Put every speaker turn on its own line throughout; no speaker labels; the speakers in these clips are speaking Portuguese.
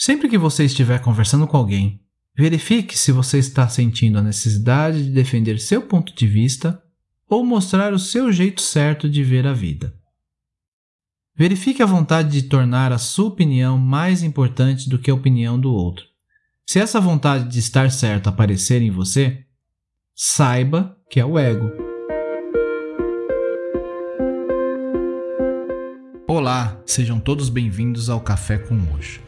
Sempre que você estiver conversando com alguém, verifique se você está sentindo a necessidade de defender seu ponto de vista ou mostrar o seu jeito certo de ver a vida. Verifique a vontade de tornar a sua opinião mais importante do que a opinião do outro. Se essa vontade de estar certo aparecer em você, saiba que é o ego. Olá, sejam todos bem-vindos ao Café com Mojo.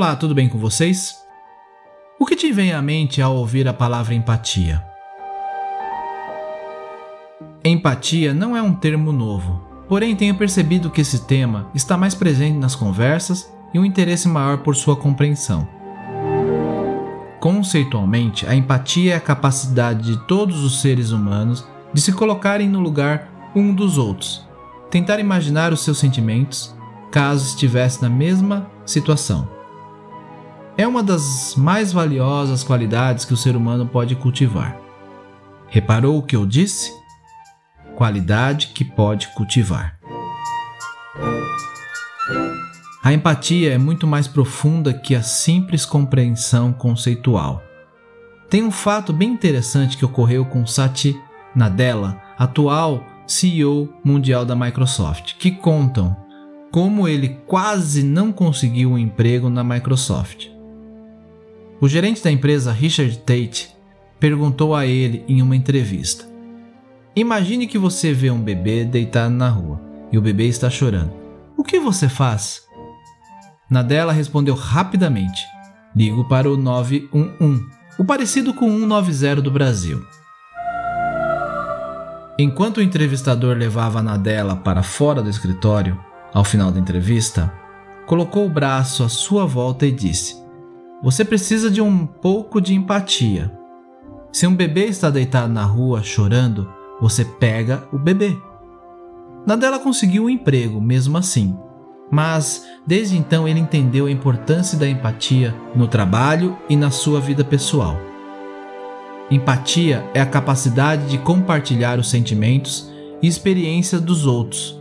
Olá, tudo bem com vocês? O que te vem à mente ao ouvir a palavra empatia? Empatia não é um termo novo, porém tenho percebido que esse tema está mais presente nas conversas e um interesse maior por sua compreensão. Conceitualmente, a empatia é a capacidade de todos os seres humanos de se colocarem no lugar um dos outros, tentar imaginar os seus sentimentos caso estivesse na mesma situação é uma das mais valiosas qualidades que o ser humano pode cultivar. Reparou o que eu disse? Qualidade que pode cultivar. A empatia é muito mais profunda que a simples compreensão conceitual. Tem um fato bem interessante que ocorreu com Satya Nadella, atual CEO mundial da Microsoft, que contam como ele quase não conseguiu um emprego na Microsoft. O gerente da empresa, Richard Tate, perguntou a ele em uma entrevista: Imagine que você vê um bebê deitado na rua e o bebê está chorando. O que você faz? Nadella respondeu rapidamente: Ligo para o 911, o parecido com o 190 do Brasil. Enquanto o entrevistador levava Nadella para fora do escritório, ao final da entrevista, colocou o braço à sua volta e disse: você precisa de um pouco de empatia. Se um bebê está deitado na rua chorando, você pega o bebê. Nadella conseguiu um emprego mesmo assim, mas desde então ele entendeu a importância da empatia no trabalho e na sua vida pessoal. Empatia é a capacidade de compartilhar os sentimentos e experiências dos outros.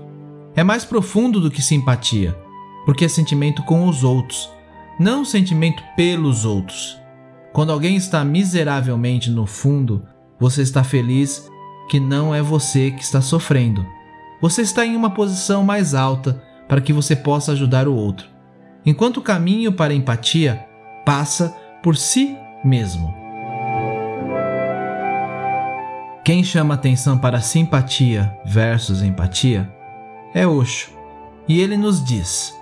É mais profundo do que simpatia, porque é sentimento com os outros não sentimento pelos outros. Quando alguém está miseravelmente no fundo, você está feliz que não é você que está sofrendo. Você está em uma posição mais alta para que você possa ajudar o outro. Enquanto o caminho para a empatia passa por si mesmo. Quem chama atenção para simpatia versus empatia é Osho. E ele nos diz: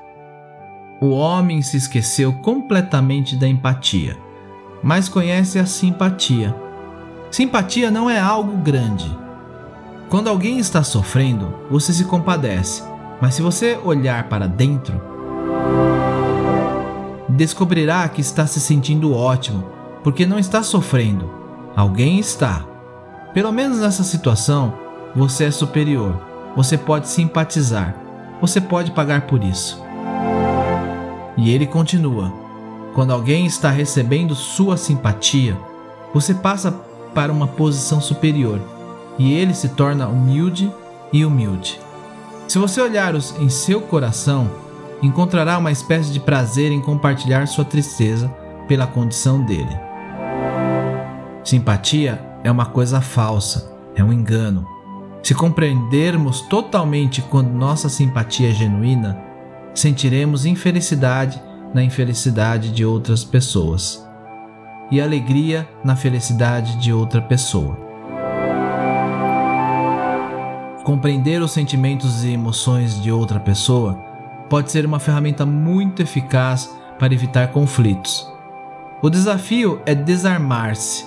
o homem se esqueceu completamente da empatia, mas conhece a simpatia. Simpatia não é algo grande. Quando alguém está sofrendo, você se compadece, mas se você olhar para dentro, descobrirá que está se sentindo ótimo, porque não está sofrendo. Alguém está. Pelo menos nessa situação, você é superior. Você pode simpatizar. Você pode pagar por isso. E ele continua: Quando alguém está recebendo sua simpatia, você passa para uma posição superior e ele se torna humilde e humilde. Se você olhar em seu coração, encontrará uma espécie de prazer em compartilhar sua tristeza pela condição dele. Simpatia é uma coisa falsa, é um engano. Se compreendermos totalmente quando nossa simpatia é genuína, sentiremos infelicidade na infelicidade de outras pessoas e alegria na felicidade de outra pessoa. Compreender os sentimentos e emoções de outra pessoa pode ser uma ferramenta muito eficaz para evitar conflitos. O desafio é desarmar-se,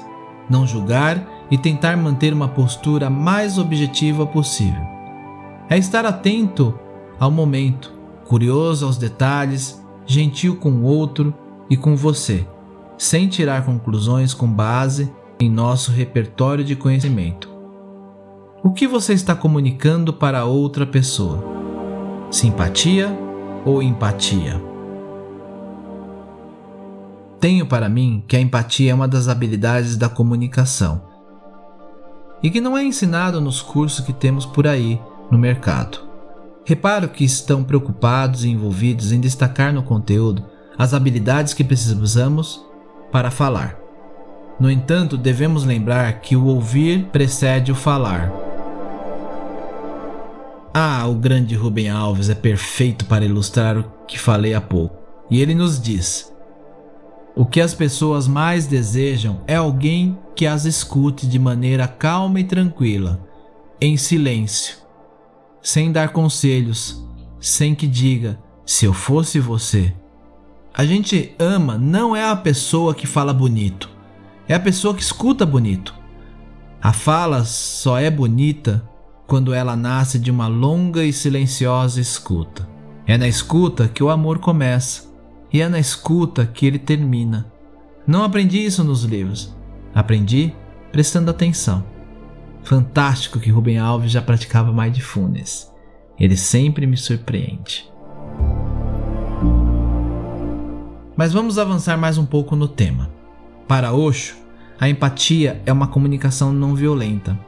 não julgar e tentar manter uma postura mais objetiva possível. É estar atento ao momento, curioso aos detalhes, gentil com o outro e com você, sem tirar conclusões com base em nosso repertório de conhecimento. O que você está comunicando para outra pessoa? Simpatia ou empatia? Tenho para mim que a empatia é uma das habilidades da comunicação e que não é ensinado nos cursos que temos por aí no mercado. Reparo que estão preocupados e envolvidos em destacar no conteúdo as habilidades que precisamos para falar. No entanto, devemos lembrar que o ouvir precede o falar. Ah, o grande Rubem Alves é perfeito para ilustrar o que falei há pouco. E ele nos diz: o que as pessoas mais desejam é alguém que as escute de maneira calma e tranquila, em silêncio, sem dar conselhos, sem que diga: se eu fosse você. A gente ama não é a pessoa que fala bonito, é a pessoa que escuta bonito. A fala só é bonita quando ela nasce de uma longa e silenciosa escuta. É na escuta que o amor começa e é na escuta que ele termina. Não aprendi isso nos livros, aprendi prestando atenção. Fantástico que Rubem Alves já praticava mindfulness. Ele sempre me surpreende. Mas vamos avançar mais um pouco no tema. Para Osho, a empatia é uma comunicação não violenta.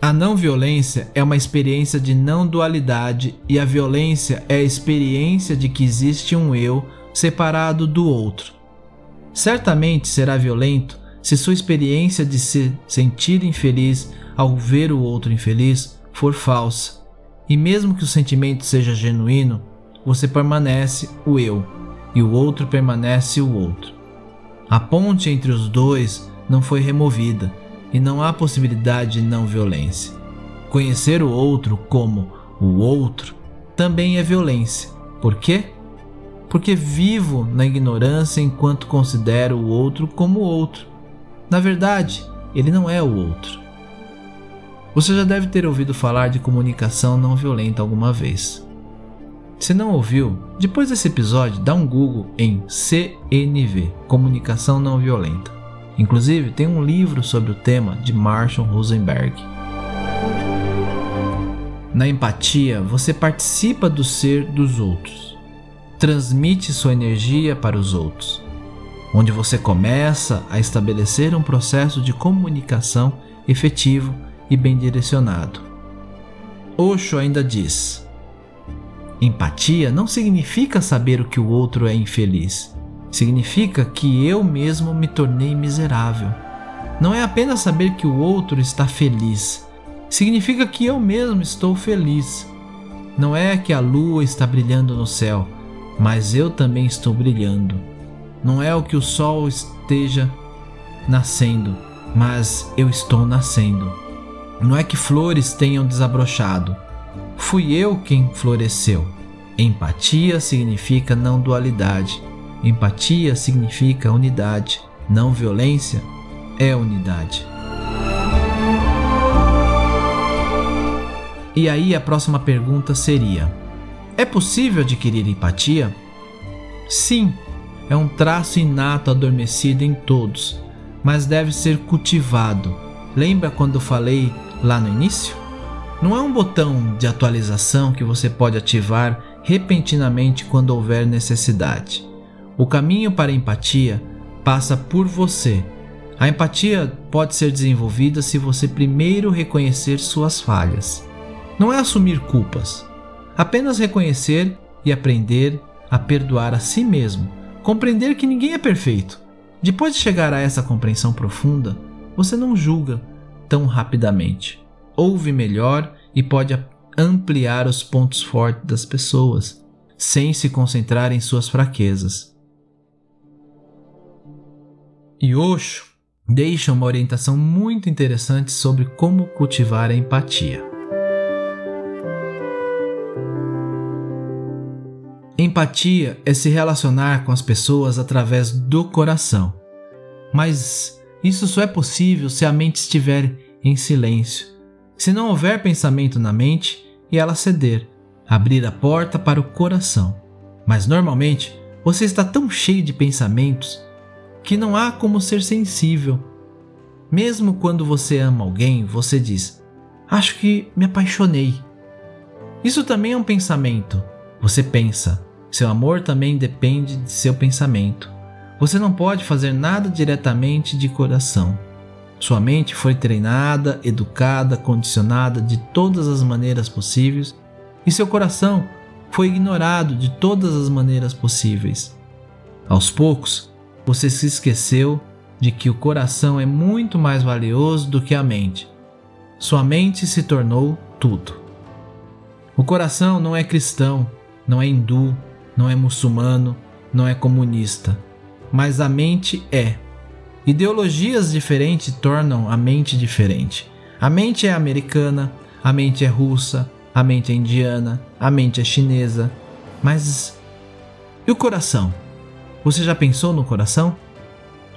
A não violência é uma experiência de não dualidade e a violência é a experiência de que existe um eu separado do outro. Certamente será violento se sua experiência de se sentir infeliz ao ver o outro infeliz for falsa. E mesmo que o sentimento seja genuíno, você permanece o eu e o outro permanece o outro. A ponte entre os dois não foi removida e não há possibilidade de não violência. Conhecer o outro como o outro também é violência. Por quê? Porque vivo na ignorância enquanto considero o outro como outro. Na verdade, ele não é o outro. Você já deve ter ouvido falar de comunicação não violenta alguma vez. Se não ouviu, depois desse episódio, dá um Google em CNV Comunicação Não Violenta. Inclusive, tem um livro sobre o tema de Marshall Rosenberg. Na empatia, você participa do ser dos outros, transmite sua energia para os outros, onde você começa a estabelecer um processo de comunicação efetivo e bem direcionado. Osho ainda diz: empatia não significa saber o que o outro é infeliz Significa que eu mesmo me tornei miserável. Não é apenas saber que o outro está feliz, significa que eu mesmo estou feliz. Não é que a lua está brilhando no céu, mas eu também estou brilhando. Não é o que o sol esteja nascendo, mas eu estou nascendo. Não é que flores tenham desabrochado, fui eu quem floresceu. Empatia significa não dualidade. Empatia significa unidade, não violência é unidade. E aí a próxima pergunta seria: é possível adquirir empatia? Sim, é um traço inato adormecido em todos, mas deve ser cultivado. Lembra quando falei lá no início? Não é um botão de atualização que você pode ativar repentinamente quando houver necessidade. O caminho para a empatia passa por você. A empatia pode ser desenvolvida se você primeiro reconhecer suas falhas. Não é assumir culpas, apenas reconhecer e aprender a perdoar a si mesmo, compreender que ninguém é perfeito. Depois de chegar a essa compreensão profunda, você não julga tão rapidamente. Ouve melhor e pode ampliar os pontos fortes das pessoas, sem se concentrar em suas fraquezas. E Osho deixa uma orientação muito interessante sobre como cultivar a empatia. Empatia é se relacionar com as pessoas através do coração. Mas isso só é possível se a mente estiver em silêncio. Se não houver pensamento na mente e ela ceder, abrir a porta para o coração. Mas normalmente você está tão cheio de pensamentos que não há como ser sensível. Mesmo quando você ama alguém, você diz: Acho que me apaixonei. Isso também é um pensamento. Você pensa. Seu amor também depende de seu pensamento. Você não pode fazer nada diretamente de coração. Sua mente foi treinada, educada, condicionada de todas as maneiras possíveis e seu coração foi ignorado de todas as maneiras possíveis. Aos poucos, você se esqueceu de que o coração é muito mais valioso do que a mente. Sua mente se tornou tudo. O coração não é cristão, não é hindu, não é muçulmano, não é comunista, mas a mente é. Ideologias diferentes tornam a mente diferente. A mente é americana, a mente é russa, a mente é indiana, a mente é chinesa. Mas e o coração? Você já pensou no coração?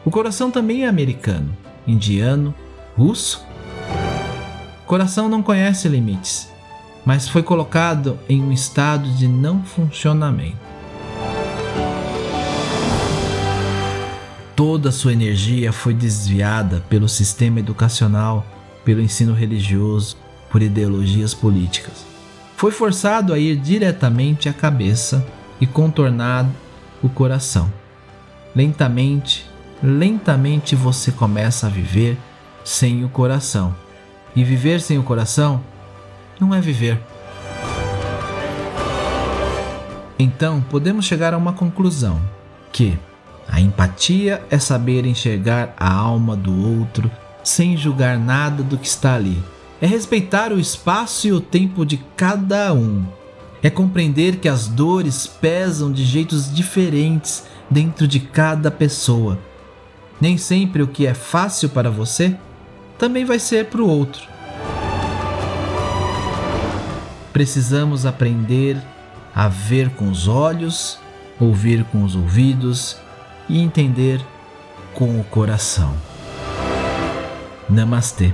O coração também é americano, indiano, russo. O coração não conhece limites, mas foi colocado em um estado de não funcionamento. Toda sua energia foi desviada pelo sistema educacional, pelo ensino religioso, por ideologias políticas. Foi forçado a ir diretamente à cabeça e contornar o coração. Lentamente, lentamente você começa a viver sem o coração. E viver sem o coração não é viver. Então, podemos chegar a uma conclusão: que a empatia é saber enxergar a alma do outro sem julgar nada do que está ali. É respeitar o espaço e o tempo de cada um. É compreender que as dores pesam de jeitos diferentes dentro de cada pessoa. Nem sempre o que é fácil para você também vai ser para o outro. Precisamos aprender a ver com os olhos, ouvir com os ouvidos e entender com o coração. Namastê.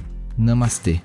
Namastê.